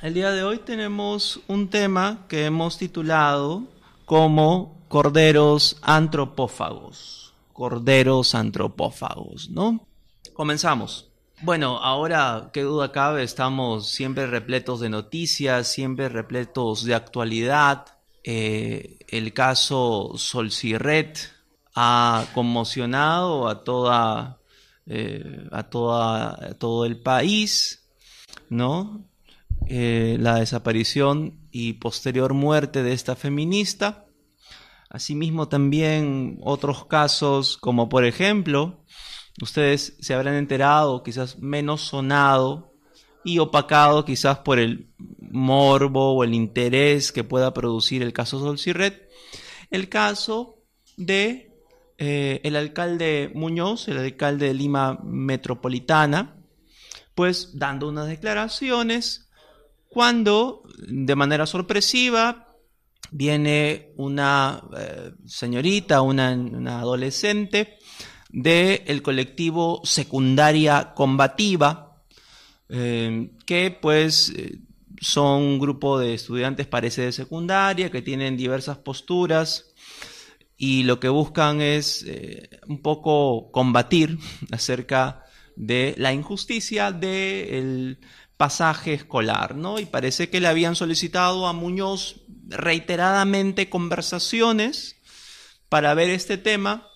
El día de hoy tenemos un tema que hemos titulado como corderos antropófagos. Corderos antropófagos, ¿no? Comenzamos. Bueno, ahora, qué duda cabe, estamos siempre repletos de noticias, siempre repletos de actualidad. Eh, el caso Solcirret ha conmocionado a toda, eh, a toda, a todo el país, ¿no? Eh, la desaparición y posterior muerte de esta feminista. Asimismo también otros casos como por ejemplo, ustedes se habrán enterado, quizás menos sonado y opacado quizás por el morbo o el interés que pueda producir el caso Solcirret, el caso de eh, el alcalde Muñoz, el alcalde de Lima Metropolitana, pues dando unas declaraciones cuando de manera sorpresiva viene una eh, señorita, una, adolescente del colectivo Secundaria Combativa, eh, que pues eh, son un grupo de estudiantes parece de secundaria que tienen diversas posturas y lo que buscan es un poco combatir acerca de la injusticia del pasaje escolar, ¿no? Y parece que le habían solicitado a Muñoz reiteradamente conversaciones para ver este tema.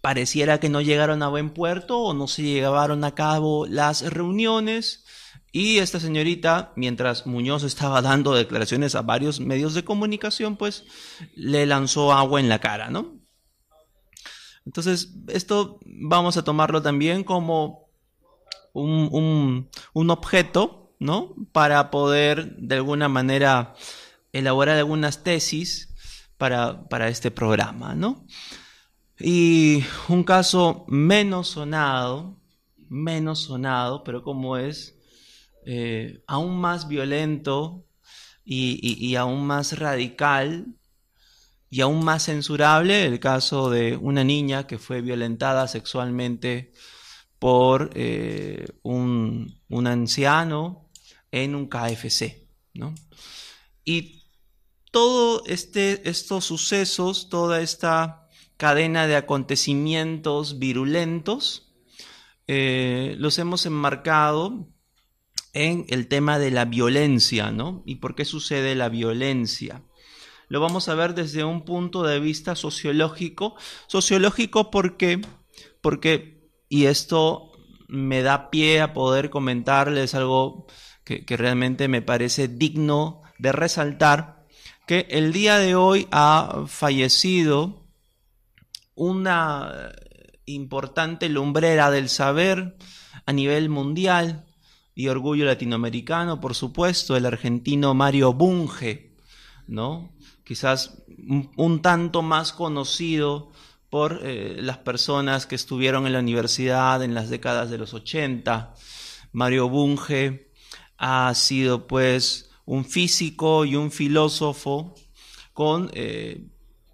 Pareciera que no llegaron a buen puerto o no se llevaron a cabo las reuniones. Y esta señorita, mientras Muñoz estaba dando declaraciones a varios medios de comunicación, pues le lanzó agua en la cara, ¿no? Entonces, esto vamos a tomarlo también como un, objeto, ¿no? Para poder de alguna manera elaborar algunas tesis para, para este programa, ¿no? Y un caso menos sonado, menos sonado, pero como es eh, aún más violento y, aún más radical y aún más censurable, el caso de una niña que fue violentada sexualmente por eh, un, anciano en un KFC. ¿no? Y todos este, estos sucesos, toda esta cadena de acontecimientos virulentos, eh, los hemos enmarcado en el tema de la violencia, ¿no? ¿Y por qué sucede la violencia? Lo vamos a ver desde un punto de vista sociológico. Sociológico porque, porque y esto me da pie a poder comentarles algo que, realmente me parece digno de resaltar, que el día de hoy ha fallecido una importante lumbrera del saber a nivel mundial y orgullo latinoamericano, por supuesto, el argentino Mario Bunge, ¿no? Quizás un tanto más conocido por eh, las personas que estuvieron en la universidad en las décadas de los 80. Mario Bunge ha sido pues un físico y un filósofo con eh,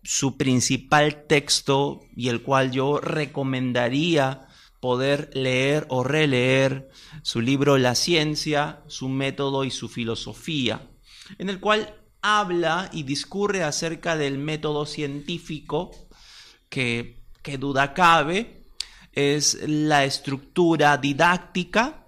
su principal texto y el cual yo recomendaría poder leer o releer su libro La ciencia, su método y su filosofía, en el cual habla y discurre acerca del método científico que, duda cabe, es la estructura didáctica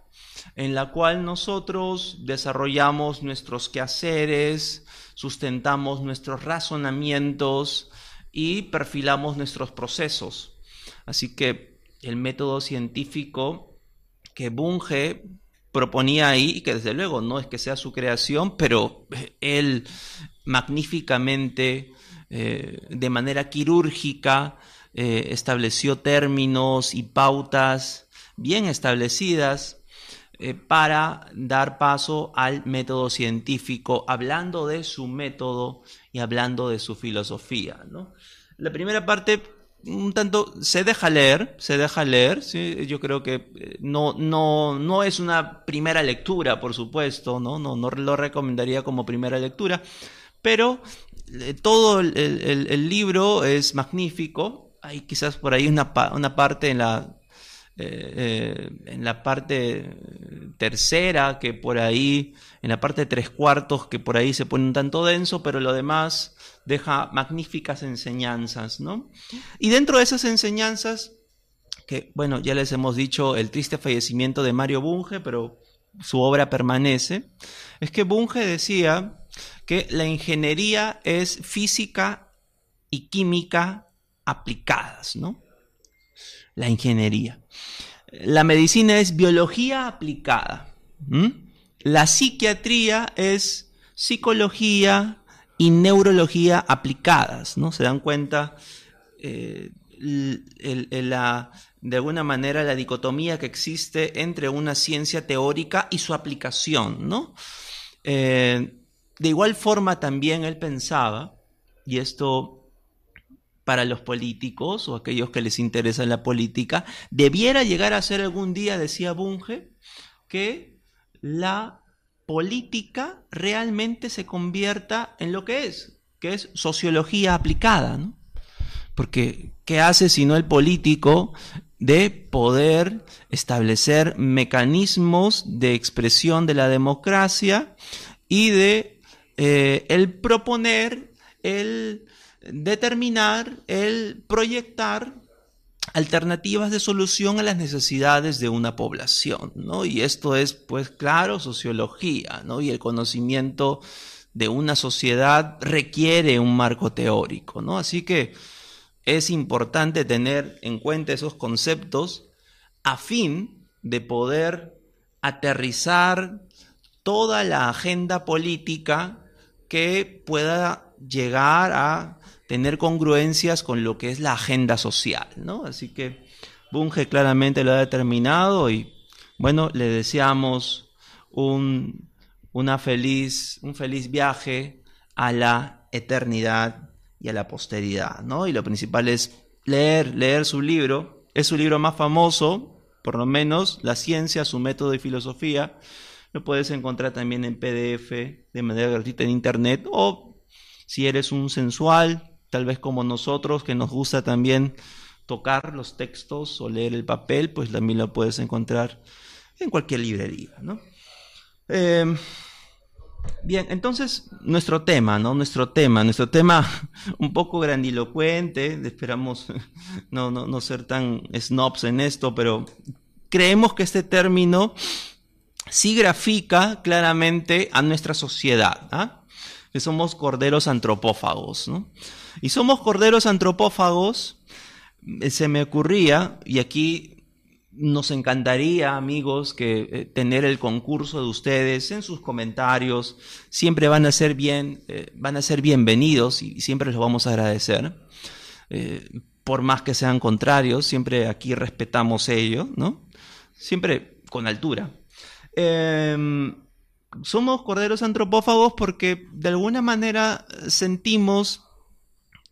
en la cual nosotros desarrollamos nuestros quehaceres, sustentamos nuestros razonamientos y perfilamos nuestros procesos. Así que el método científico que Bunge proponía ahí, y que desde luego no es que sea su creación, pero él magníficamente eh, de manera quirúrgica, eh, estableció términos y pautas bien establecidas eh, para dar paso al método científico, hablando de su método y hablando de su filosofía. La primera parte un tanto se deja leer, se deja leer, yo creo que no, no, no es una primera lectura, por supuesto, ¿no? No, no lo recomendaría como primera lectura, pero todo el, libro es magnífico. Hay quizás por ahí una, una parte en la, eh, en la parte tercera, que por ahí, en la parte tres cuartos, que por ahí se pone un tanto denso, pero lo demás deja magníficas enseñanzas, ¿no? Y dentro de esas enseñanzas, que bueno, ya les hemos dicho el triste fallecimiento de Mario Bunge, pero su obra permanece, es que Bunge decía que la ingeniería es física y química aplicadas, ¿no? La ingeniería. La medicina es biología aplicada. La psiquiatría es psicología y neurología aplicadas, ¿no? Se dan cuenta eh, la, de alguna manera la dicotomía que existe entre una ciencia teórica y su aplicación, ¿no? Eh, de igual forma también él pensaba, y esto para los políticos o aquellos que les interesa la política, debiera llegar a ser algún día, decía Bunge, que la política realmente se convierta en lo que es, que es sociología aplicada, ¿no? Porque, ¿qué hace sino el político de poder establecer mecanismos de expresión de la democracia y de eh, el proponer, el determinar, el proyectar alternativas de solución a las necesidades de una población, ¿no? Y esto es, pues, claro, sociología, ¿no? Y el conocimiento de una sociedad requiere un marco teórico, ¿no? Así que es importante tener en cuenta esos conceptos a fin de poder aterrizar toda la agenda política que pueda llegar a tener congruencias con lo que es la agenda social, ¿no? Así que Bunge claramente lo ha determinado y bueno, le deseamos un, una feliz, un feliz viaje a la eternidad y a la posteridad, ¿no? Y lo principal es leer, leer su libro. Es su libro más famoso, por lo menos, La ciencia, su método y filosofía. Lo puedes encontrar también en PDF de manera gratuita en internet o si eres un sensual, tal vez como nosotros, que nos gusta también tocar los textos o leer el papel, pues también lo puedes encontrar en cualquier librería, ¿no? Em, bien, entonces nuestro tema, ¿no? Nuestro tema, nuestro tema un poco grandilocuente, esperamos no, no, ser tan snobs en esto, pero creemos que este término sí grafica claramente a nuestra sociedad, ¿ah? que somos corderos antropófagos, ¿no? Y somos corderos antropófagos, eh, se me ocurría, y aquí nos encantaría, amigos, que eh, tener el concurso de ustedes en sus comentarios. Siempre van a ser bien, eh, van a ser bienvenidos y siempre los vamos a agradecer. por más que sean contrarios, siempre aquí respetamos ello, ¿no? Siempre con altura. Em, somos corderos antropófagos porque de alguna manera sentimos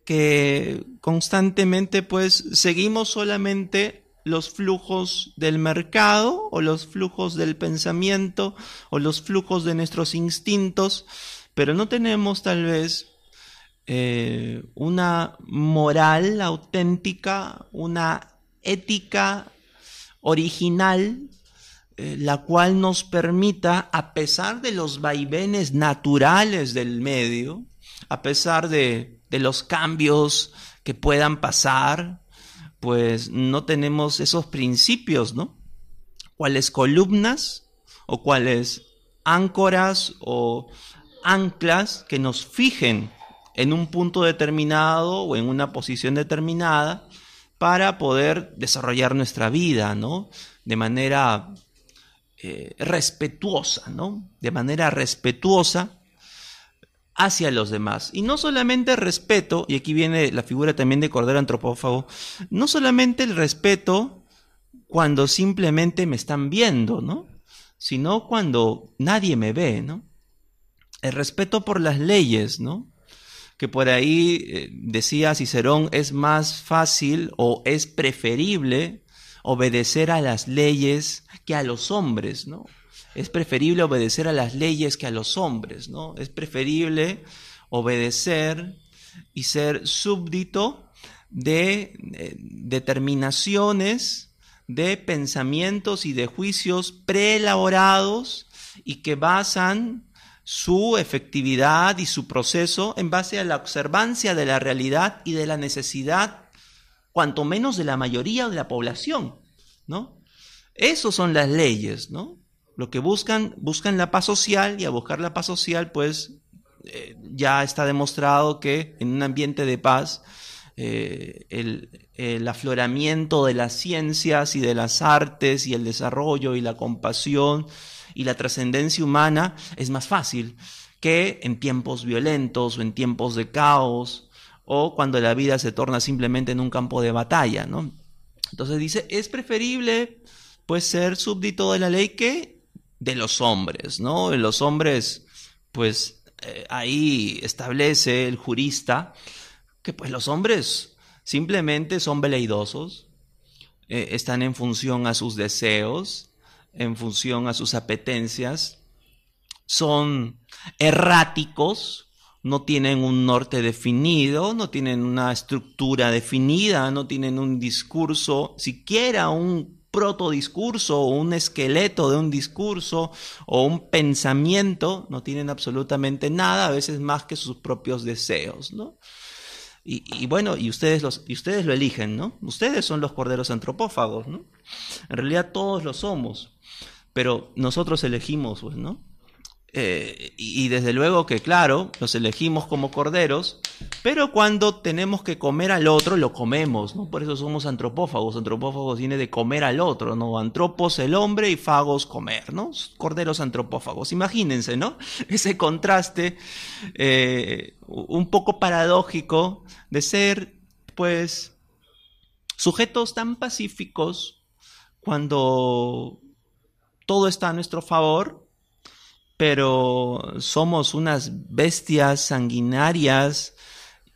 que constantemente pues seguimos solamente los flujos del mercado o los flujos del pensamiento o los flujos de nuestros instintos, pero no tenemos tal vez eh, una moral auténtica, una ética original, eh, la cual nos permita, a pesar de los vaivenes naturales del medio, a pesar de de los cambios que puedan pasar, pues no tenemos esos principios, ¿no? ¿Cuáles columnas o cuáles áncoras o anclas que nos fijen en un punto determinado o en una posición determinada para poder desarrollar nuestra vida, ¿no? De manera eh, respetuosa, ¿no? De manera respetuosa hacia los demás. Y no solamente respeto, y aquí viene la figura también de Cordero Antropófago, no solamente el respeto cuando simplemente me están viendo, ¿no? Sino cuando nadie me ve, ¿no? El respeto por las leyes, ¿no? Que por ahí eh, decía Cicerón, es más fácil o es preferible obedecer a las leyes que a los hombres, ¿no? es preferible obedecer a las leyes que a los hombres, ¿no? Es preferible obedecer y ser súbdito de eh, determinaciones de pensamientos y de juicios preelaborados y que basan su efectividad y su proceso en base a la observancia de la realidad y de la necesidad, cuanto menos de la mayoría de la población, ¿no? Esas son las leyes, ¿no? Lo que buscan, buscan la paz social y a buscar la paz social, pues eh, ya está demostrado que en un ambiente de paz, eh, el, el, afloramiento de las ciencias y de las artes y el desarrollo y la compasión y la trascendencia humana es más fácil que en tiempos violentos o en tiempos de caos o cuando la vida se torna simplemente en un campo de batalla, ¿no? Entonces dice, es preferible pues ser súbdito de la ley que de los hombres, ¿no? Los hombres, pues eh, ahí establece el jurista que pues los hombres simplemente son veleidosos, eh, están en función a sus deseos, en función a sus apetencias, son erráticos, no tienen un norte definido, no tienen una estructura definida, no tienen un discurso, siquiera un protodiscurso o un esqueleto de un discurso o un pensamiento, no tienen absolutamente nada, a veces más que sus propios deseos, ¿no? Y, bueno, y ustedes, los, y ustedes lo eligen, ¿no? Ustedes son los corderos antropófagos, ¿no? En realidad todos lo somos, pero nosotros elegimos, pues, ¿no? Eh, y, desde luego que, claro, los elegimos como corderos, pero cuando tenemos que comer al otro, lo comemos, ¿no? Por eso somos antropófagos. Antropófagos viene de comer al otro, ¿no? Antropos el hombre y fagos comer, ¿no? Corderos antropófagos. Imagínense, ¿no? Ese contraste eh, un poco paradójico de ser, pues, sujetos tan pacíficos cuando todo está a nuestro favor pero somos unas bestias sanguinarias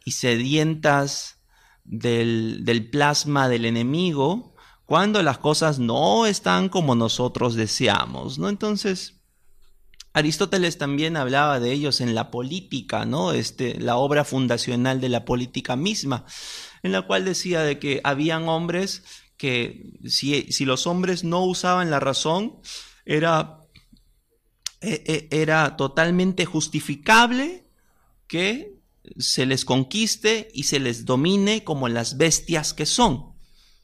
y sedientas del, plasma del enemigo cuando las cosas no están como nosotros deseamos, ¿no? Entonces, Aristóteles también hablaba de ellos en la política, ¿no? Este, la obra fundacional de la política misma, en la cual decía de que habían hombres que si, si los hombres no usaban la razón, era e, e, era totalmente justificable que se les conquiste y se les domine como las bestias que son,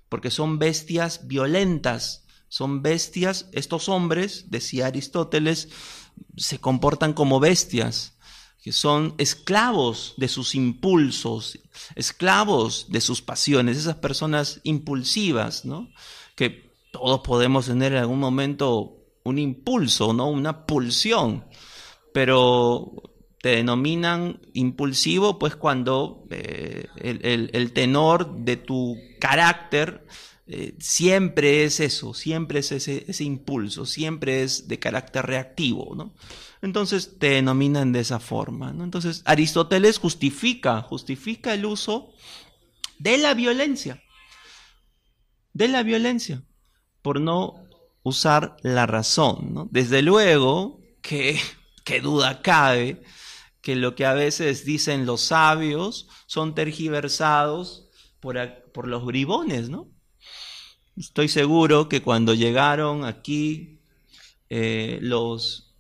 porque son bestias violentas, son bestias, estos hombres, decía Aristóteles, se comportan como bestias, que son esclavos de sus impulsos, esclavos de sus pasiones, esas personas impulsivas, ¿no? Que todos podemos tener en algún momento un impulso, ¿no? Una pulsión. Pero te denominan impulsivo, pues cuando eh, el, tenor de tu carácter eh, siempre es eso, siempre es ese, impulso, siempre es de carácter reactivo, ¿no? Entonces te denominan de esa forma. Entonces Aristóteles justifica, justifica el uso de la violencia, de la violencia, por no usar la razón. ¿no? Desde luego que, que duda cabe que lo que a veces dicen los sabios son tergiversados por, por los bribones, ¿no? Estoy seguro que cuando llegaron aquí eh, los,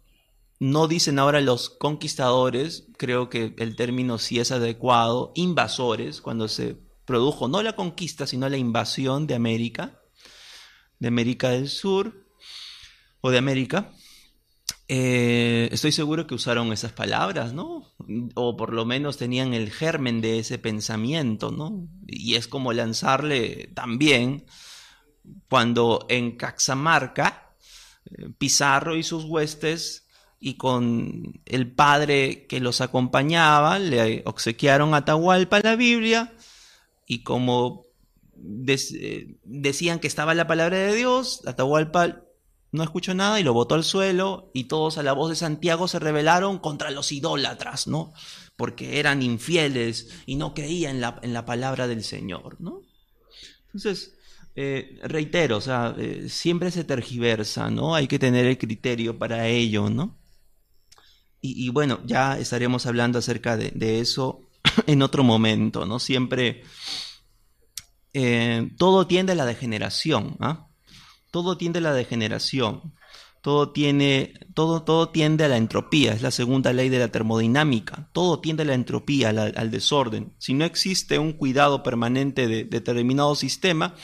no dicen ahora los conquistadores, creo que el término sí es adecuado, invasores, cuando se produjo no la conquista, sino la invasión de América, de América del Sur o de América, eh, estoy seguro que usaron esas palabras, ¿no? O por lo menos tenían el germen de ese pensamiento, ¿no? Y es como lanzarle también cuando en Caxamarca, eh, Pizarro y sus huestes y con el padre que los acompañaba, le obsequiaron a Atahualpa la Biblia y como eh, decían que estaba la palabra de Dios, Atahualpa no escuchó nada y lo botó al suelo y todos a la voz de Santiago se rebelaron contra los idólatras, ¿no? Porque eran infieles y no creían en la, en la palabra del Señor, ¿no? Entonces, eh, reitero, o sea, eh, siempre se tergiversa, ¿no? Hay que tener el criterio para ello, ¿no? Y, bueno, ya estaremos hablando acerca de, de eso en otro momento, ¿no? Siempre eh, todo tiende a la degeneración. ¿ah? todo tiende a la degeneración, todo, tiene, todo, todo tiende a la entropía, es la segunda ley de la termodinámica, todo tiende a la entropía, al, desorden. Si no existe un cuidado permanente de, determinado sistema,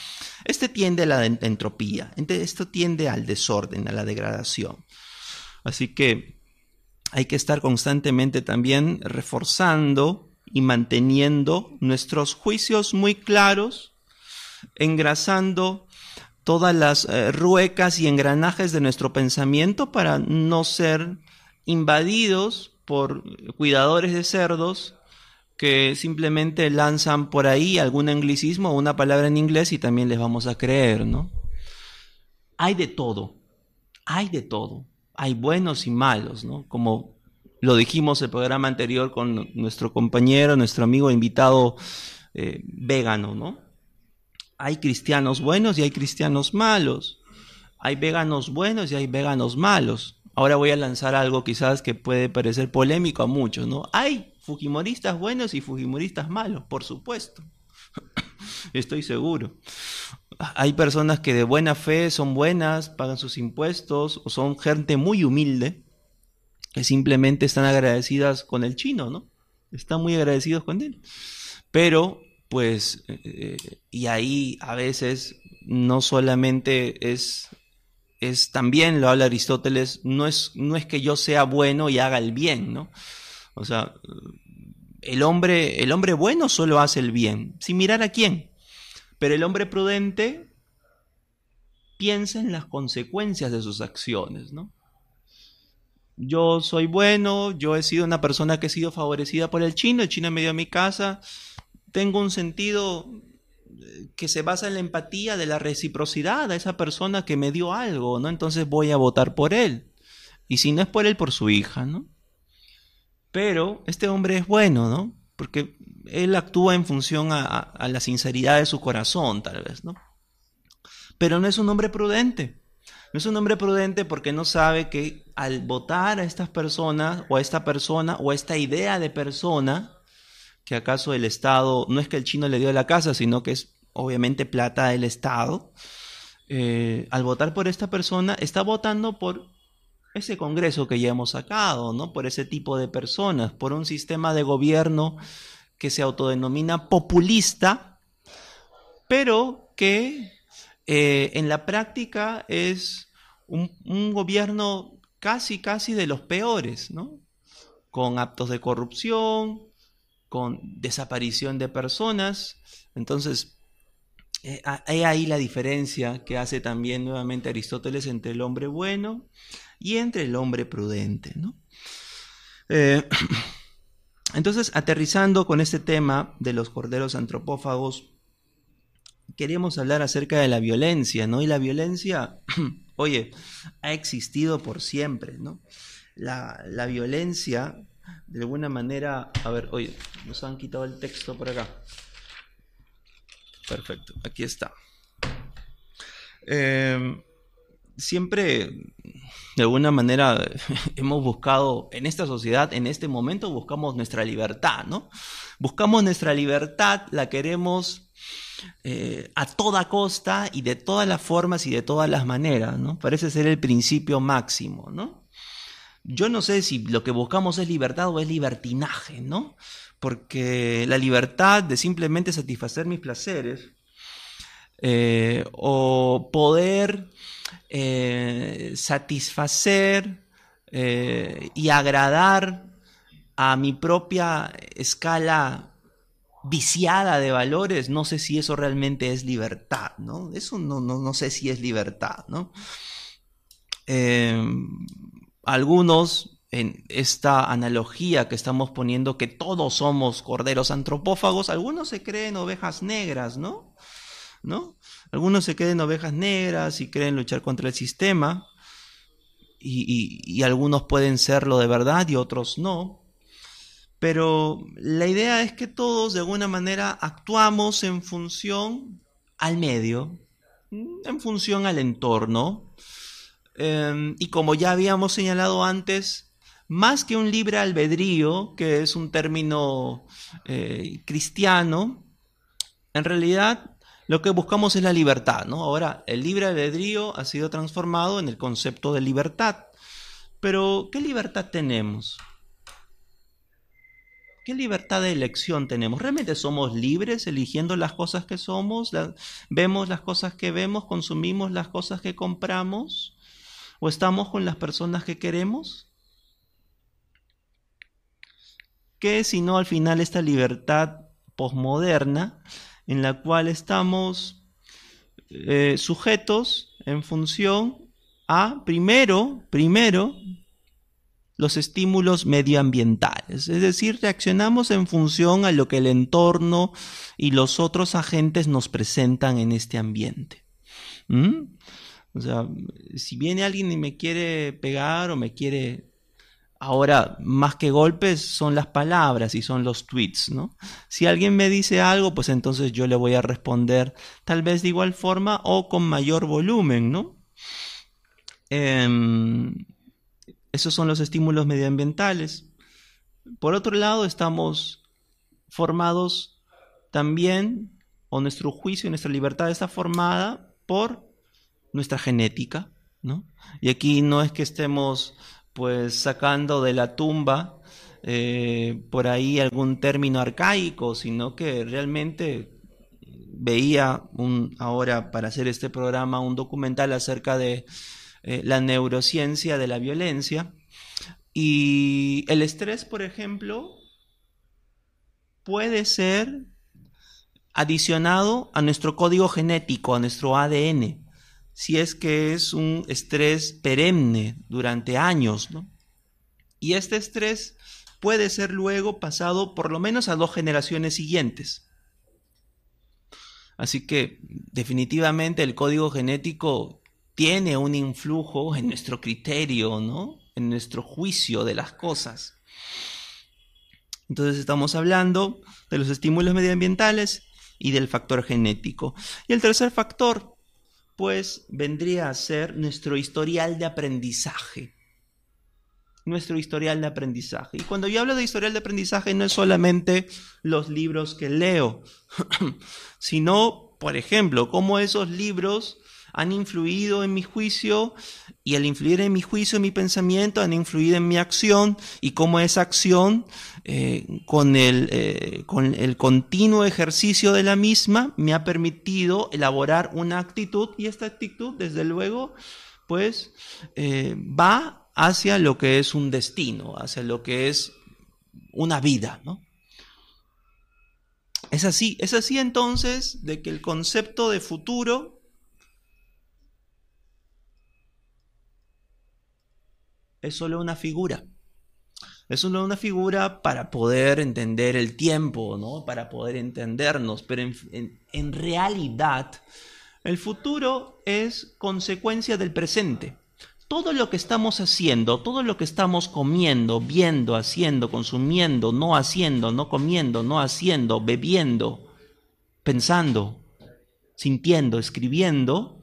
este tiende a la entropía, esto tiende al desorden, a la degradación. Así que hay que estar constantemente también reforzando y manteniendo nuestros juicios muy claros, engrasando todas las eh, ruecas y engranajes de nuestro pensamiento para no ser invadidos por cuidadores de cerdos que simplemente lanzan por ahí algún anglicismo o una palabra en inglés y también les vamos a creer, ¿no? Hay de todo, hay de todo, hay buenos y malos, ¿no? Como lo dijimos el programa anterior con nuestro compañero, nuestro amigo invitado eh, vegano, ¿no? Hay cristianos buenos y hay cristianos malos. Hay veganos buenos y hay veganos malos. Ahora voy a lanzar algo quizás que puede parecer polémico a muchos, ¿no? Hay fujimoristas buenos y fujimoristas malos, por supuesto. Estoy seguro. Hay personas que de buena fe son buenas, pagan sus impuestos, o son gente muy humilde, que simplemente están agradecidas con el chino, ¿no? Están muy agradecidos con él. Pero pues, eh, y ahí a veces no solamente es, es también lo habla Aristóteles, no es, no es que yo sea bueno y haga el bien, ¿no? O sea, el hombre, el hombre bueno solo hace el bien, sin mirar a quién. Pero el hombre prudente piensa en las consecuencias de sus acciones, ¿no? Yo soy bueno, yo he sido una persona que he sido favorecida por el chino, el chino me dio mi casa, tengo un sentido eh, que se basa en la empatía de la reciprocidad a esa persona que me dio algo, ¿no? Entonces voy a votar por él. Y si no es por él, por su hija, ¿no? Pero este hombre es bueno, ¿no? Porque él actúa en función a, a la sinceridad de su corazón, tal vez, ¿no? Pero no es un hombre prudente. No es un hombre prudente porque no sabe que al votar a estas personas o a esta persona o a esta idea de persona, que acaso el Estado, no es que el chino le dio la casa, sino que es obviamente plata del Estado, eh, al votar por esta persona, está votando por ese Congreso que ya hemos sacado, ¿no? Por ese tipo de personas, por un sistema de gobierno que se autodenomina populista, pero que eh, en la práctica es un, un, gobierno casi, casi de los peores, ¿no? Con actos de corrupción, con desaparición de personas. Entonces, eh, hay ahí la diferencia que hace también nuevamente Aristóteles entre el hombre bueno y entre el hombre prudente. Eh, entonces, aterrizando con este tema de los corderos antropófagos, queremos hablar acerca de la violencia, ¿no? Y la violencia, oye, ha existido por siempre, ¿no? La, la violencia de alguna manera, a ver, oye, nos han quitado el texto por acá. Perfecto, aquí está. Em, siempre, de alguna manera, hemos buscado, en esta sociedad, en este momento, buscamos nuestra libertad, ¿no? Buscamos nuestra libertad, la queremos eh, a toda costa y de todas las formas y de todas las maneras, ¿no? Parece ser el principio máximo, ¿no? Yo no sé si lo que buscamos es libertad o es libertinaje, ¿no? Porque la libertad de simplemente satisfacer mis placeres eh, o poder eh, satisfacer eh, y agradar a mi propia escala viciada de valores, no sé si eso realmente es libertad, ¿no? Eso no, no, no sé si es libertad, ¿no? Algunos en esta analogía que estamos poniendo que todos somos corderos antropófagos, algunos se creen ovejas negras, ¿no? ¿No? Algunos se creen ovejas negras y creen luchar contra el sistema, y, y algunos pueden serlo de verdad y otros no. Pero la idea es que todos de alguna manera actuamos en función al medio, en función al entorno, Em, y como ya habíamos señalado antes, más que un libre albedrío, que es un término eh, cristiano, en realidad lo que buscamos es la libertad, ¿no? Ahora, el libre albedrío ha sido transformado en el concepto de libertad. Pero, ¿qué libertad tenemos? ¿Qué libertad de elección tenemos? ¿Realmente somos libres eligiendo las cosas que somos? ¿Vemos las cosas que vemos? ¿Consumimos las cosas que compramos? ¿O estamos con las personas que queremos? ¿Qué si no al final esta libertad posmoderna en la cual estamos eh, sujetos en función a, primero, primero, los estímulos medioambientales, es decir, reaccionamos en función a lo que el entorno y los otros agentes nos presentan en este ambiente. ¿Mm? O sea, si viene alguien y me quiere pegar o me quiere Ahora, más que golpes, son las palabras y son los tweets, ¿no? Si alguien me dice algo, pues entonces yo le voy a responder tal vez de igual forma o con mayor volumen, ¿no? Em, esos son los estímulos medioambientales. Por otro lado, estamos formados también, o nuestro juicio, nuestra libertad está formada por nuestra genética, ¿no? Y aquí no es que estemos pues sacando de la tumba eh, por ahí algún término arcaico, sino que realmente veía un, ahora para hacer este programa un documental acerca de eh, la neurociencia de la violencia. Y el estrés, por ejemplo, puede ser adicionado a nuestro código genético, a nuestro ADN si es que es un estrés perenne durante años, ¿no? Y este estrés puede ser luego pasado por lo menos a dos generaciones siguientes. Así que definitivamente el código genético tiene un influjo en nuestro criterio, ¿no? En nuestro juicio de las cosas. Entonces estamos hablando de los estímulos medioambientales y del factor genético. Y el tercer factor pues vendría a ser nuestro historial de aprendizaje. Nuestro historial de aprendizaje. Y cuando yo hablo de historial de aprendizaje no es solamente los libros que leo, sino, por ejemplo, cómo esos libros han influido en mi juicio y al influir en mi juicio, en mi pensamiento, han influido en mi acción y cómo esa acción, eh, con, el, eh, con el continuo ejercicio de la misma, me ha permitido elaborar una actitud y esta actitud, desde luego, pues eh, va hacia lo que es un destino, hacia lo que es una vida, ¿no? Es así, es así entonces de que el concepto de futuro es solo una figura. Es solo una figura para poder entender el tiempo, ¿no? Para poder entendernos. Pero en, realidad, el futuro es consecuencia del presente. Todo lo que estamos haciendo, todo lo que estamos comiendo, viendo, haciendo, consumiendo, no haciendo, no comiendo, no haciendo, bebiendo, pensando, sintiendo, escribiendo,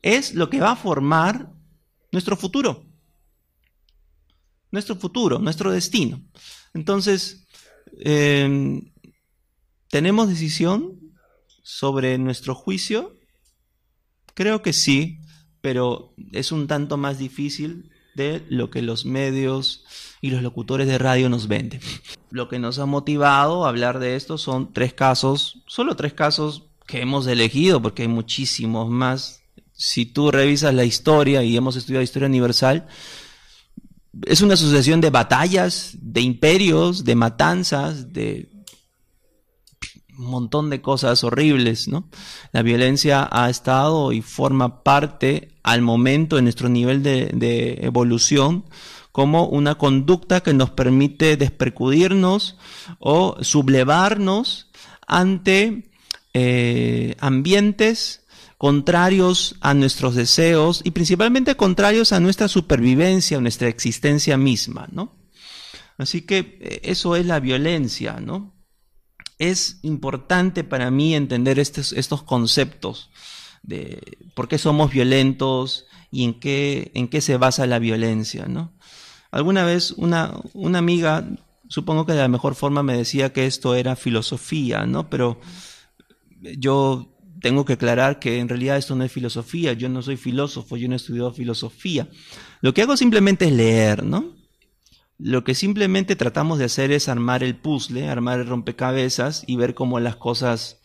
es lo que va a formar nuestro futuro nuestro futuro, nuestro destino. Entonces, em, ¿tenemos decisión sobre nuestro juicio? Creo que sí, pero es un tanto más difícil de lo que los medios y los locutores de radio nos venden. Lo que nos ha motivado a hablar de esto son tres casos, solo tres casos que hemos elegido, porque hay muchísimos más. Si tú revisas la historia, y hemos estudiado historia universal, es una sucesión de batallas, de imperios, de matanzas, de un montón de cosas horribles, ¿no? La violencia ha estado y forma parte al momento en nuestro nivel de, evolución como una conducta que nos permite despercudirnos o sublevarnos ante eh, ambientes contrarios a nuestros deseos y principalmente contrarios a nuestra supervivencia, a nuestra existencia misma, ¿no? Así que eh, eso es la violencia, ¿no? Es importante para mí entender estos, conceptos de por qué somos violentos y en qué, en qué se basa la violencia, ¿no? Alguna vez una, una amiga, supongo que de la mejor forma me decía que esto era filosofía, ¿no? Pero yo tengo que aclarar que en realidad esto no es filosofía, yo no soy filósofo, yo no he estudiado filosofía. Lo que hago simplemente es leer, ¿no? Lo que simplemente tratamos de hacer es armar el puzzle, armar el rompecabezas y ver cómo las cosas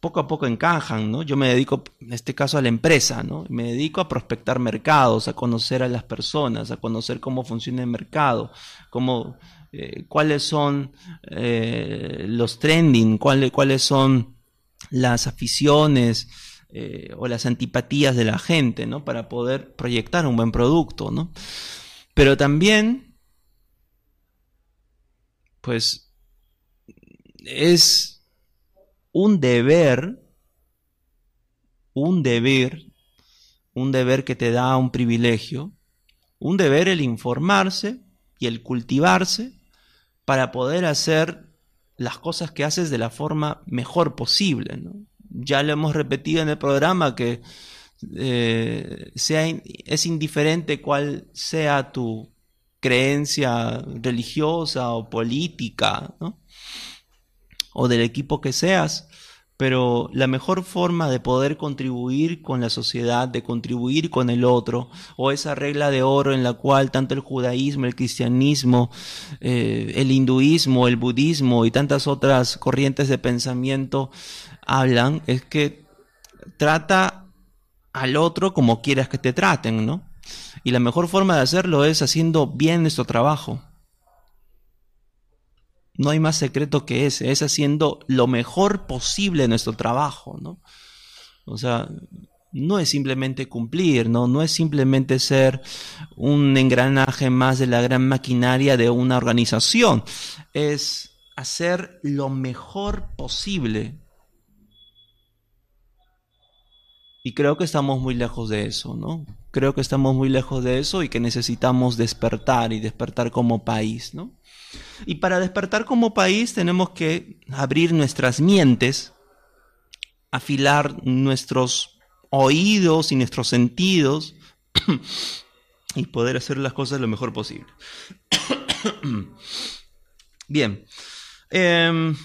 poco a poco encajan, ¿no? Yo me dedico, en este caso, a la empresa, ¿no? Me dedico a prospectar mercados, a conocer a las personas, a conocer cómo funciona el mercado, cómo, eh, cuáles son eh, los trending, cuáles, cuáles son las aficiones eh, o las antipatías de la gente, ¿no? Para poder proyectar un buen producto, ¿no? Pero también, pues, es un deber, un deber, un deber que te da un privilegio, un deber el informarse y el cultivarse para poder hacer las cosas que haces de la forma mejor posible. Ya lo hemos repetido en el programa que eh, sea, es indiferente cuál sea tu creencia religiosa o política, o del equipo que seas, pero la mejor forma de poder contribuir con la sociedad, de contribuir con el otro, o esa regla de oro en la cual tanto el judaísmo, el cristianismo, eh, el hinduismo, el budismo y tantas otras corrientes de pensamiento hablan, es que trata al otro como quieras que te traten, ¿no? Y la mejor forma de hacerlo es haciendo bien nuestro trabajo. No hay más secreto que ese, es haciendo lo mejor posible nuestro trabajo, ¿no? O sea, no es simplemente cumplir, ¿no? No es simplemente ser un engranaje más de la gran maquinaria de una organización. Es hacer lo mejor posible. Y creo que estamos muy lejos de eso, ¿no? Creo que estamos muy lejos de eso y que necesitamos despertar y despertar como país, ¿no? Y para despertar como país tenemos que abrir nuestras mientes, afilar nuestros oídos y nuestros sentidos y poder hacer las cosas lo mejor posible. Bien. Em,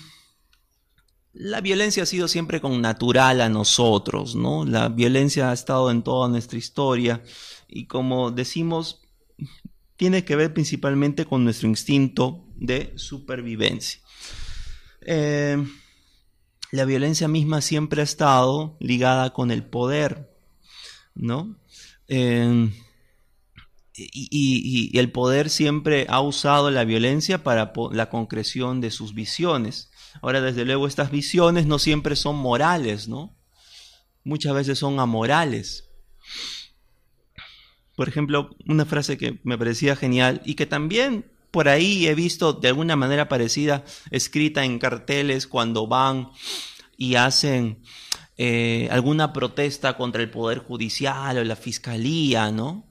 la violencia ha sido siempre con natural a nosotros, ¿no? La violencia ha estado en toda nuestra historia y como decimos, tiene que ver principalmente con nuestro instinto de supervivencia. Eh, la violencia misma siempre ha estado ligada con el poder, ¿no? Eh, y, el poder siempre ha usado la violencia para la concreción de sus visiones. Ahora, desde luego, estas visiones no siempre son morales, ¿no? Muchas veces son amorales. Por ejemplo, una frase que me parecía genial y que también por ahí he visto de alguna manera parecida escrita en carteles cuando van y hacen eh, alguna protesta contra el Poder Judicial o la Fiscalía, ¿no?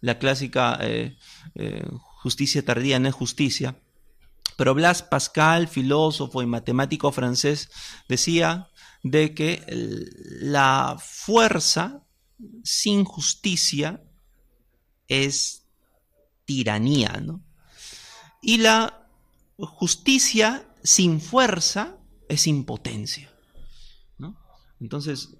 La clásica eh, eh, justicia tardía no es justicia. Pero Blas Pascal, filósofo y matemático francés, decía de que la fuerza sin justicia es tiranía, ¿no? Y la justicia sin fuerza es impotencia, ¿no? Entonces,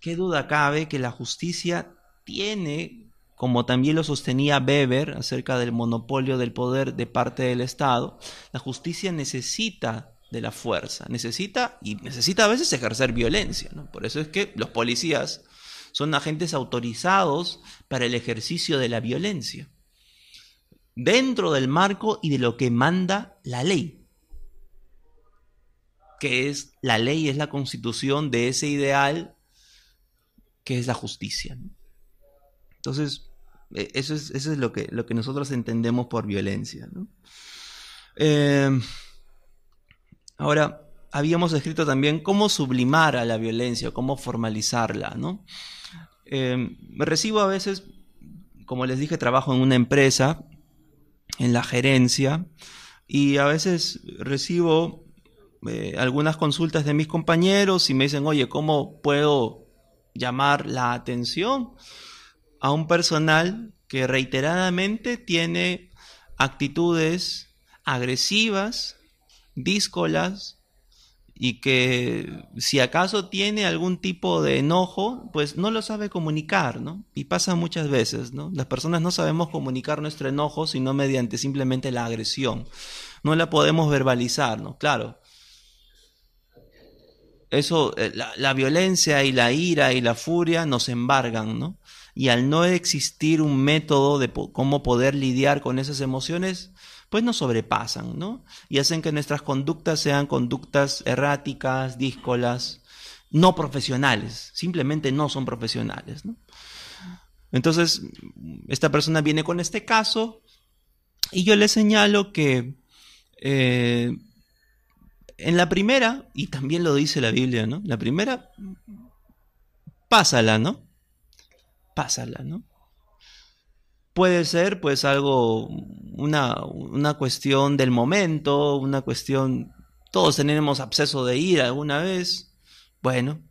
¿qué duda cabe que la justicia tiene, como también lo sostenía Weber acerca del monopolio del poder de parte del Estado, la justicia necesita de la fuerza, necesita y necesita a veces ejercer violencia, ¿no? Por eso es que los policías son agentes autorizados para el ejercicio de la violencia, dentro del marco y de lo que manda la ley, que es la ley, es la constitución de ese ideal que es la justicia. Entonces, e, eso es, eso es lo, que, lo que nosotros entendemos por violencia. Eh, ahora, habíamos escrito también cómo sublimar a la violencia, cómo formalizarla, ¿no? Eh, recibo a veces, como les dije, trabajo en una empresa, en la gerencia, y a veces recibo eh, algunas consultas de mis compañeros y me dicen, oye, ¿cómo puedo llamar la atención a un personal que reiteradamente tiene actitudes agresivas, díscolas y que si acaso tiene algún tipo de enojo, pues no lo sabe comunicar, ¿no? Y pasa muchas veces, ¿no? Las personas no sabemos comunicar nuestro enojo sino mediante simplemente la agresión. No la podemos verbalizar, ¿no? Claro. Eso, eh, la, la violencia y la ira y la furia nos embargan, ¿no? Y al no existir un método de cómo poder lidiar con esas emociones, pues nos sobrepasan, ¿no? Y hacen que nuestras conductas sean conductas erráticas, díscolas, no profesionales, simplemente no son profesionales, ¿no? Entonces, esta persona viene con este caso y yo le señalo que eh, en la primera, y también lo dice la Biblia, ¿no? La primera, pásala, ¿no? Pásala, ¿no? Puede ser pues algo, una, una cuestión del momento, una cuestión, todos tenemos absceso de ira alguna vez, bueno,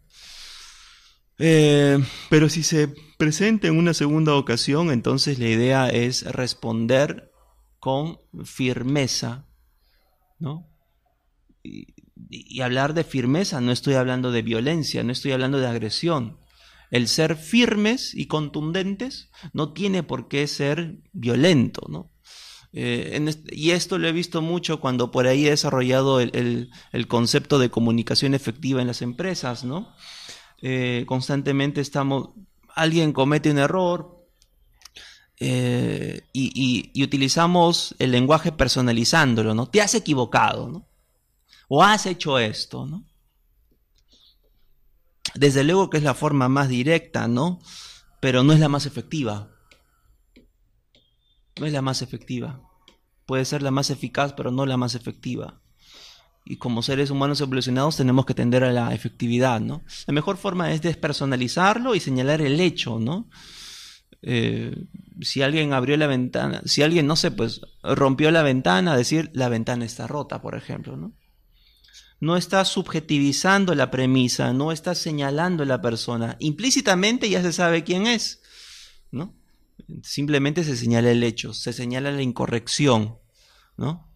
eh, pero si se presenta en una segunda ocasión, entonces la idea es responder con firmeza, ¿no? Y, y, hablar de firmeza, no estoy hablando de violencia, no estoy hablando de agresión. El ser firmes y contundentes no tiene por qué ser violento, ¿no? Eh, y esto lo he visto mucho cuando por ahí he desarrollado el, concepto de comunicación efectiva en las empresas, ¿no? Eh, constantemente estamos, alguien comete un error eh, y, y, utilizamos el lenguaje personalizándolo, ¿no? Te has equivocado, ¿no? O has hecho esto, ¿no? Desde luego que es la forma más directa, ¿no? Pero no es la más efectiva. No es la más efectiva. Puede ser la más eficaz, pero no la más efectiva. Y como seres humanos evolucionados tenemos que tender a la efectividad, ¿no? La mejor forma es despersonalizarlo y señalar el hecho, ¿no? Eh, si alguien abrió la ventana, si alguien, no sé, pues rompió la ventana, decir la ventana está rota, por ejemplo, ¿no? No está subjetivizando la premisa, no está señalando la persona. Implícitamente ya se sabe quién es, ¿no? Simplemente se señala el hecho, se señala la incorrección, ¿no?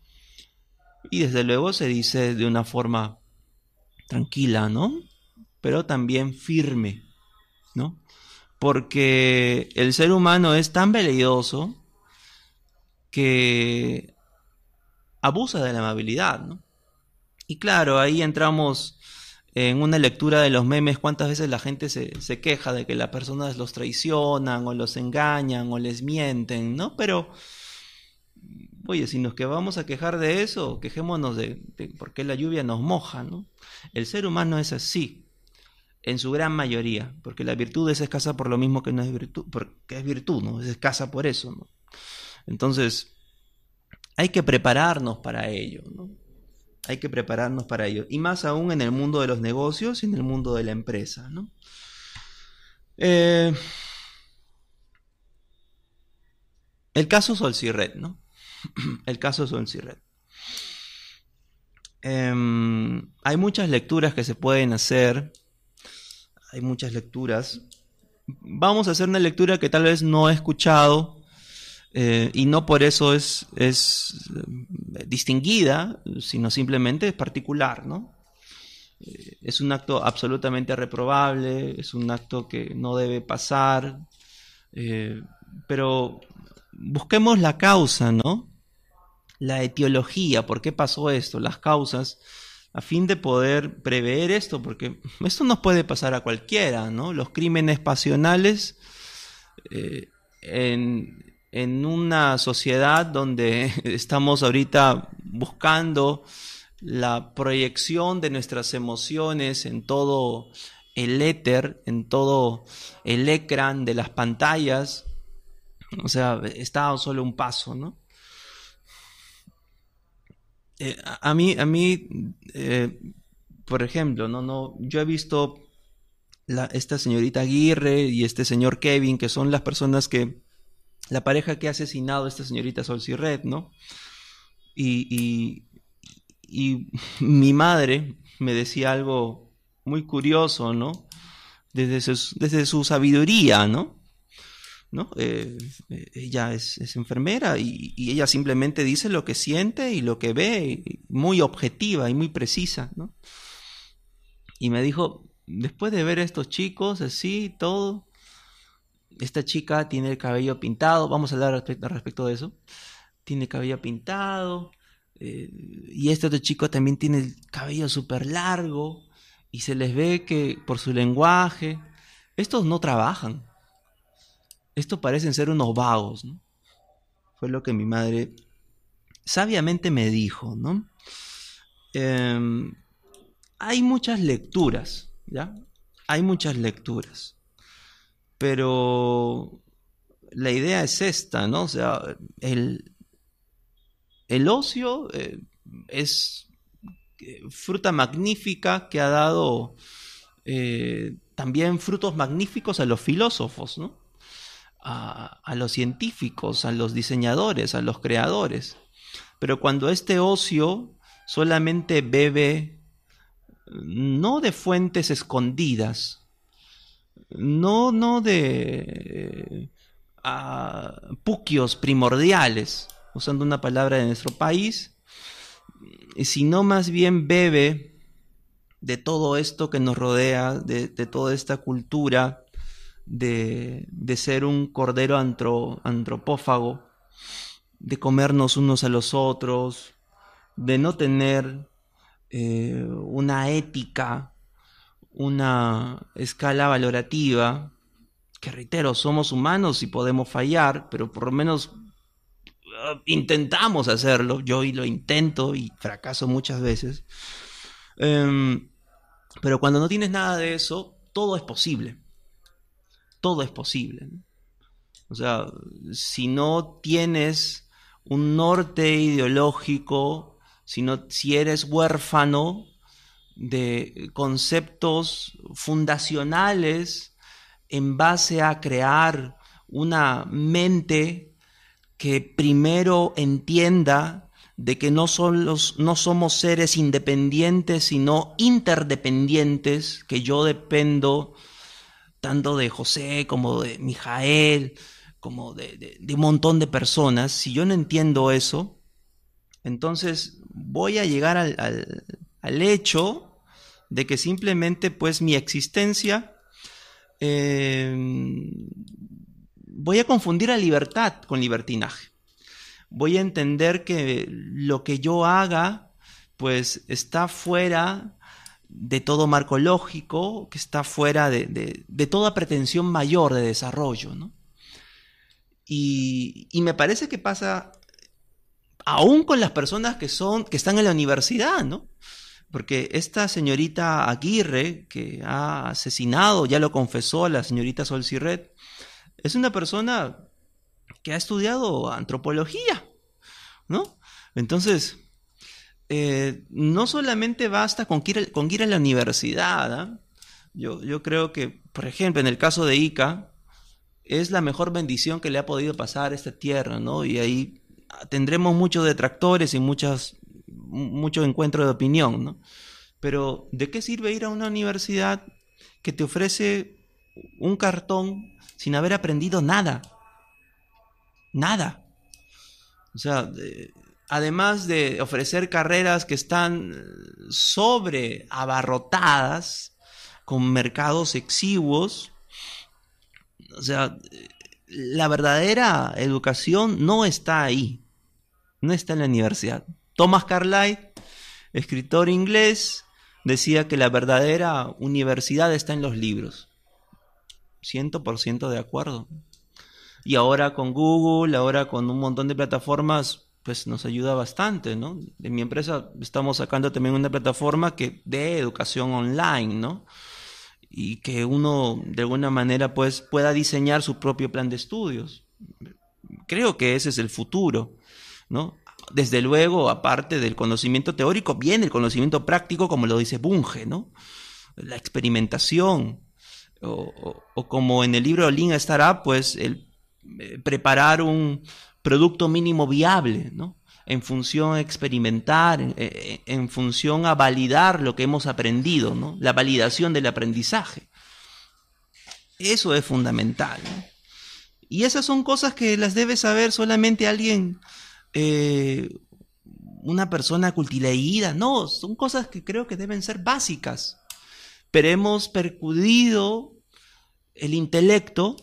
Y desde luego se dice de una forma tranquila, ¿no? Pero también firme, ¿no? Porque el ser humano es tan veleidoso que abusa de la amabilidad, ¿no? Y claro, ahí entramos en una lectura de los memes, cuántas veces la gente se, se, queja de que las personas los traicionan o los engañan o les mienten, ¿no? Pero, oye, si nos que vamos a quejar de eso, quejémonos de, de por qué la lluvia nos moja, ¿no? El ser humano es así, en su gran mayoría, porque la virtud es escasa por lo mismo que no es virtud, porque es virtud, ¿no? Es escasa por eso, ¿no? Entonces, hay que prepararnos para ello, ¿no? Hay que prepararnos para ello. Y más aún en el mundo de los negocios y en el mundo de la empresa. ¿no? Eh, el caso Solcirred, ¿no? el caso Solcirred. Eh, hay muchas lecturas que se pueden hacer. Hay muchas lecturas. Vamos a hacer una lectura que tal vez no he escuchado eh, y no por eso es, es eh, distinguida, sino simplemente es particular, ¿no? Eh, es un acto absolutamente reprobable, es un acto que no debe pasar, pero busquemos la causa, ¿no? La etiología, ¿por qué pasó esto? Las causas, a fin de poder prever esto, porque esto nos puede pasar a cualquiera, ¿no? Los crímenes pasionales en, en una sociedad donde estamos ahorita buscando la proyección de nuestras emociones en todo el éter, en todo el ecran de las pantallas. O sea, está solo un paso, ¿no? Eh, a mí, a mí eh, por ejemplo, no, no, yo he visto esta señorita Aguirre y este señor Kevin, que son las personas que la pareja que ha asesinado a esta señorita Red, ¿no? Y, mi madre me decía algo muy curioso, ¿no? Desde su, sabiduría, ¿no? ¿No? Eh, ella es, enfermera y, ella simplemente dice lo que siente y lo que ve, muy objetiva y muy precisa, ¿no? Y me dijo, después de ver estos chicos así, todo, esta chica tiene el cabello pintado, vamos a hablar respecto, respecto de eso, tiene cabello pintado, eh, y este otro chico también tiene el cabello súper largo, y se les ve que por su lenguaje, estos no trabajan, estos parecen ser unos vagos. Fue lo que mi madre sabiamente me dijo, ¿no? Em, hay muchas lecturas, ¿ya? Hay muchas lecturas. Pero la idea es esta, ¿no? O sea, el, el ocio eh, es eh, fruta magnífica que ha dado eh, también frutos magníficos a los filósofos, ¿no? A, a, los científicos, a los diseñadores, a los creadores. Pero cuando este ocio solamente bebe no de fuentes escondidas, no, no de uh, puquios primordiales, usando una palabra de nuestro país, sino más bien bebe de todo esto que nos rodea, de, toda esta cultura de, de ser un cordero antro, antropófago, de comernos unos a los otros, de no tener eh, una ética, una escala valorativa, que reitero, somos humanos y podemos fallar, pero por lo menos uh, intentamos hacerlo, yo lo intento y fracaso muchas veces. Um, pero cuando no tienes nada de eso, todo es posible. Todo es posible. ¿no? O sea, si no tienes un norte ideológico, sino si eres huérfano de conceptos fundacionales en base a crear una mente que primero entienda de que no, no somos seres independientes, sino interdependientes, que yo dependo tanto de José como de Mijael, como de, de, de un montón de personas. Si yo no entiendo eso, entonces voy a llegar al, al, al hecho de que simplemente pues mi existencia eh, voy a confundir a libertad con libertinaje. Voy a entender que lo que yo haga pues está fuera de todo marco lógico, que está fuera de, de, de toda pretensión mayor de desarrollo. ¿no? Y, y, me parece que pasa aún con las personas que son, que están en la universidad, ¿no? Porque esta señorita Aguirre, que ha asesinado, ya lo confesó la señorita Sol Cirret, es una persona que ha estudiado antropología, ¿no? Entonces, eh, no solamente basta con ir, con ir a la universidad, ¿eh? yo, yo creo que, por ejemplo, en el caso de Ica, es la mejor bendición que le ha podido pasar a esta tierra, ¿no? Y ahí tendremos muchos detractores y muchas mucho encuentro de opinión, ¿no? Pero ¿de qué sirve ir a una universidad que te ofrece un cartón sin haber aprendido nada? Nada. O sea, además de ofrecer carreras que están sobre abarrotadas con mercados exiguos, o sea, la verdadera educación no está ahí, no está en la universidad. Thomas Carlyle, escritor inglés, decía que la verdadera universidad está en los libros. Ciento por ciento de acuerdo. Y ahora con Google, ahora con un montón de plataformas, pues nos ayuda bastante, ¿no? En mi empresa estamos sacando también una plataforma que de educación online, ¿no? Y que uno de alguna manera pues pueda diseñar su propio plan de estudios. Creo que ese es el futuro, ¿no? Desde luego, aparte del conocimiento teórico, viene el conocimiento práctico, como lo dice Bunge, ¿no? La experimentación. O, como en el libro Lean Startup, pues el eh, preparar un producto mínimo viable, ¿no? En función a experimentar, en, en, función a validar lo que hemos aprendido, ¿no? La validación del aprendizaje. Eso es fundamental. Y esas son cosas que las debe saber solamente alguien eh, una persona cultileída, no, son cosas que creo que deben ser básicas. pero hemos percudido el intelecto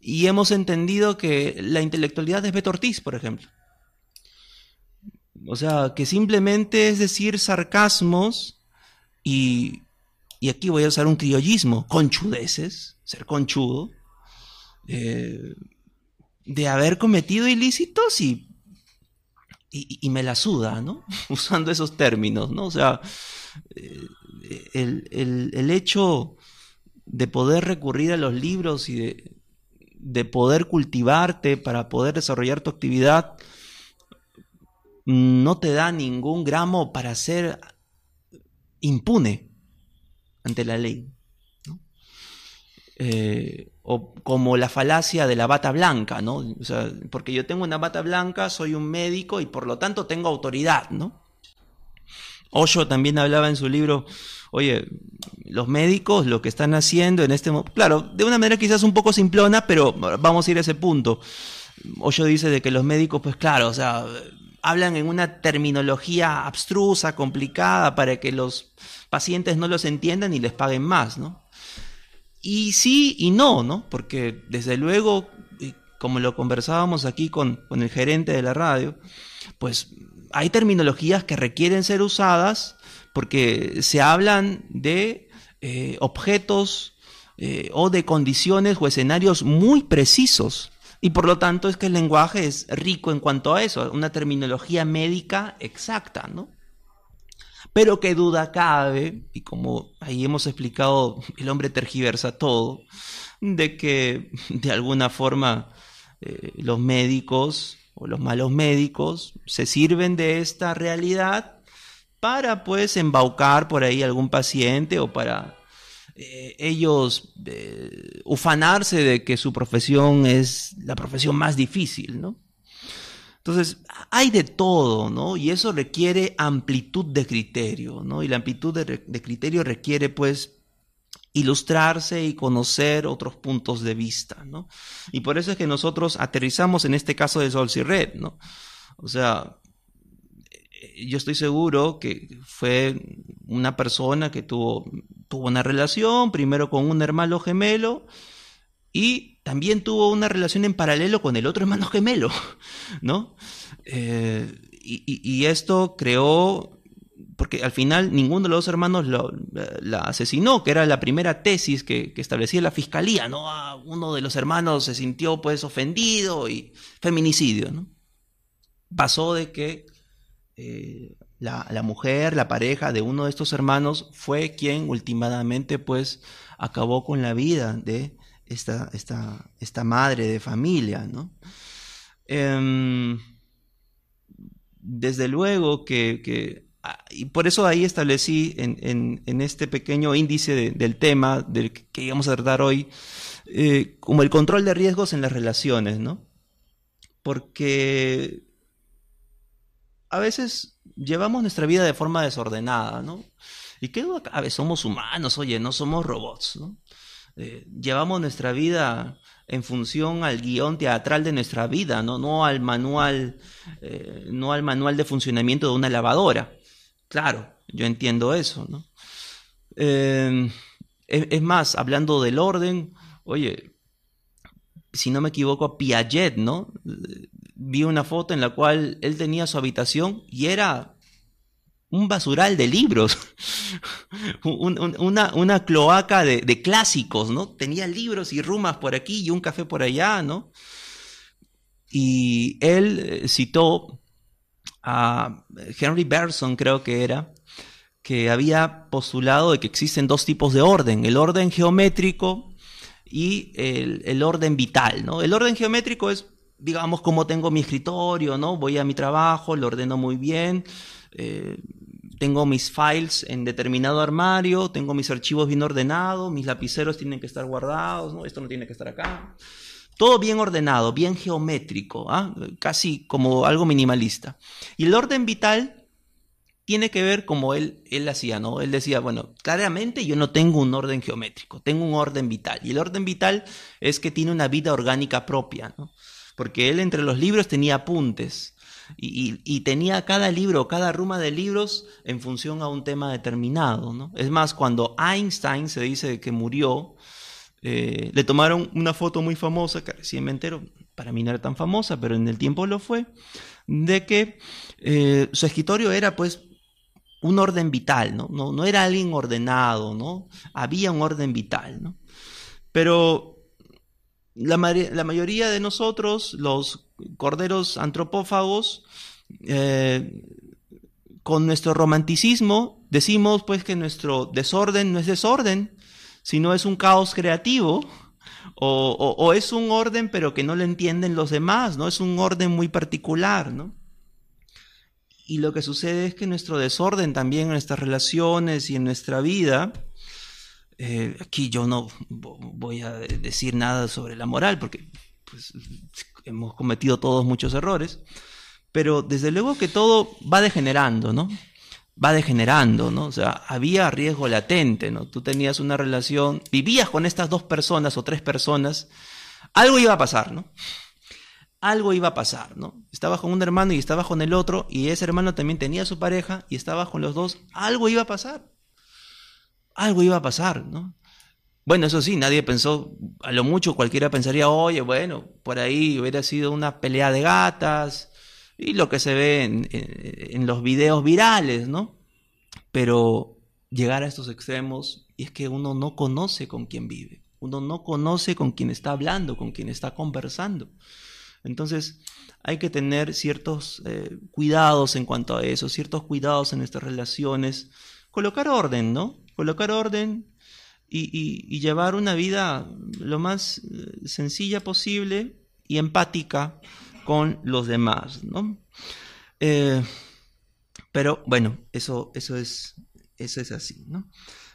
y hemos entendido que la intelectualidad es Beto Ortiz, por ejemplo. O sea, que simplemente es decir sarcasmos y, y aquí voy a usar un criollismo, conchudeces, ser conchudo, eh, de haber cometido ilícitos y, y, me la suda, ¿no? Usando esos términos, ¿no? O sea, eh, el, el, hecho de poder recurrir a los libros y de, de poder cultivarte para poder desarrollar tu actividad no te da ningún gramo para ser impune ante la ley. Eh, o como la falacia de la bata blanca, ¿no? O sea, porque yo tengo una bata blanca, soy un médico y por lo tanto tengo autoridad, ¿no? Osho también hablaba en su libro, oye, los médicos lo que están haciendo en este momento, claro, de una manera quizás un poco simplona, pero vamos a ir a ese punto. Osho dice de que los médicos, pues claro, o sea, hablan en una terminología abstrusa, complicada, para que los pacientes no los entiendan y les paguen más, ¿no? Y sí y no, ¿no? Porque desde luego, como lo conversábamos aquí con, el gerente de la radio, pues hay terminologías que requieren ser usadas porque se hablan de eh, objetos eh, o de condiciones o escenarios muy precisos. Y por lo tanto es que el lenguaje es rico en cuanto a eso, una terminología médica exacta, ¿no? Pero qué duda cabe, y como ahí hemos explicado, el hombre tergiversa todo, de que de alguna forma eh, los médicos o los malos médicos se sirven de esta realidad para pues embaucar por ahí algún paciente o para eh, ellos eh, ufanarse de que su profesión es la profesión más difícil, ¿no? Entonces, hay de todo, ¿no? Y eso requiere amplitud de criterio, ¿no? Y la amplitud de, criterio requiere pues ilustrarse y conocer otros puntos de vista, ¿no? Y por eso es que nosotros aterrizamos en este caso de Sol y Red, ¿no? O sea, yo estoy seguro que fue una persona que tuvo, tuvo una relación, primero con un hermano gemelo, y también tuvo una relación en paralelo con el otro hermano gemelo, ¿no? Eh, y, esto creó porque al final ninguno de los dos hermanos la asesinó, que era la primera tesis que, establecía la fiscalía, ¿no? Ah, uno de los hermanos se sintió pues ofendido y feminicidio, ¿no? Pasó de que eh, la, mujer, la pareja de uno de estos hermanos fue quien últimamente pues acabó con la vida de esta, esta, esta madre de familia, ¿no? Em, desde luego que Ah, y por eso ahí establecí en, este pequeño índice del tema del que íbamos a tratar hoy, eh, como el control de riesgos en las relaciones, ¿no? Porque a veces llevamos nuestra vida de forma desordenada, ¿no? Y qué a veces somos humanos, oye, no somos robots, ¿no? Eh, llevamos nuestra vida en función al guion teatral de nuestra vida, no, no al manual, eh, no al manual de funcionamiento de una lavadora. Claro, yo entiendo eso, ¿no? Em, es, más, hablando del orden, oye, si no me equivoco, Piaget, ¿no? Vi una foto en la cual él tenía su habitación y era un basural de libros, una, una, cloaca de, de, clásicos, ¿no? Tenía libros y rumas por aquí y un café por allá, ¿no? Y él eh, citó a Henry Bergson, creo que era, que había postulado de que existen dos tipos de orden, el orden geométrico y el, orden vital. ¿no? El orden geométrico es, digamos, como tengo mi escritorio, ¿no? voy a mi trabajo, lo ordeno muy bien. Eh, tengo mis files en determinado armario, tengo mis archivos bien ordenados, mis lapiceros tienen que estar guardados, esto no tiene que estar acá. Todo bien ordenado, bien geométrico, ¿ah? casi como algo minimalista. Y el orden vital tiene que ver como él, él hacía, ¿no? Él decía, bueno, claramente yo no tengo un orden geométrico, tengo un orden vital. Y el orden vital es que tiene una vida orgánica propia, ¿no? Porque él entre los libros tenía apuntes. Y, tenía cada libro, cada ruma de libros en función a un tema determinado. ¿no? Es más, cuando Einstein se dice que murió, eh, le tomaron una foto muy famosa, que recién me entero, para mí no era tan famosa, pero en el tiempo lo fue, de que eh, su escritorio era pues un orden vital, ¿no? ¿no? No, era alguien ordenado, ¿no? Había un orden vital, ¿no? Pero la, mayoría de nosotros, los corderos antropófagos, eh, con nuestro romanticismo, decimos pues que nuestro desorden no es desorden, sino es un caos creativo, o, es un orden pero que no lo entienden los demás, ¿no? Es un orden muy particular, ¿no? Y lo que sucede es que nuestro desorden también en nuestras relaciones y en nuestra vida, eh, aquí yo no voy a decir nada sobre la moral porque pues, hemos cometido todos muchos errores, pero desde luego que todo va degenerando, ¿no? Va degenerando, ¿no? O sea, había riesgo latente, ¿no? Tú tenías una relación, vivías con estas dos personas o tres personas, algo iba a pasar, ¿no? algo iba a pasar, ¿no? Estabas con un hermano y estabas con el otro, y ese hermano también tenía su pareja y estabas con los dos, algo iba a pasar. Algo iba a pasar, ¿no? Bueno, eso sí, nadie pensó, a lo mucho cualquiera pensaría, oye, bueno, por ahí hubiera sido una pelea de gatas y lo que se ve en, los videos virales, ¿no? Pero llegar a estos extremos y es que uno no conoce con quién vive, uno no conoce con quién está hablando, con quién está conversando. Entonces hay que tener ciertos eh, cuidados en cuanto a eso, ciertos cuidados en nuestras relaciones, colocar orden, ¿no? Colocar orden y, llevar una vida lo más eh, sencilla posible y empática con los demás, ¿no? Eh, pero bueno, eso, eso, es, eso es así, ¿no?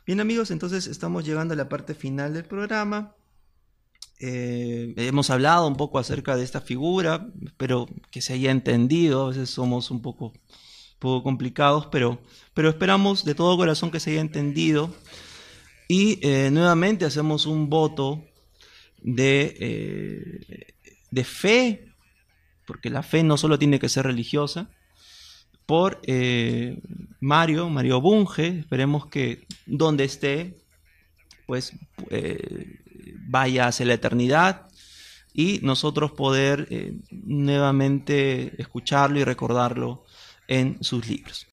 Bien amigos, entonces estamos llegando a la parte final del programa. Eh, hemos hablado un poco acerca de esta figura, espero que se haya entendido, a veces somos un poco, poco complicados, pero, pero esperamos de todo corazón que se haya entendido. Y eh, nuevamente hacemos un voto de, eh, de fe, porque la fe no solo tiene que ser religiosa, por Mario, Mario Bunge, esperemos que donde esté, pues vaya hacia la eternidad y nosotros poder eh, nuevamente escucharlo y recordarlo en sus libros.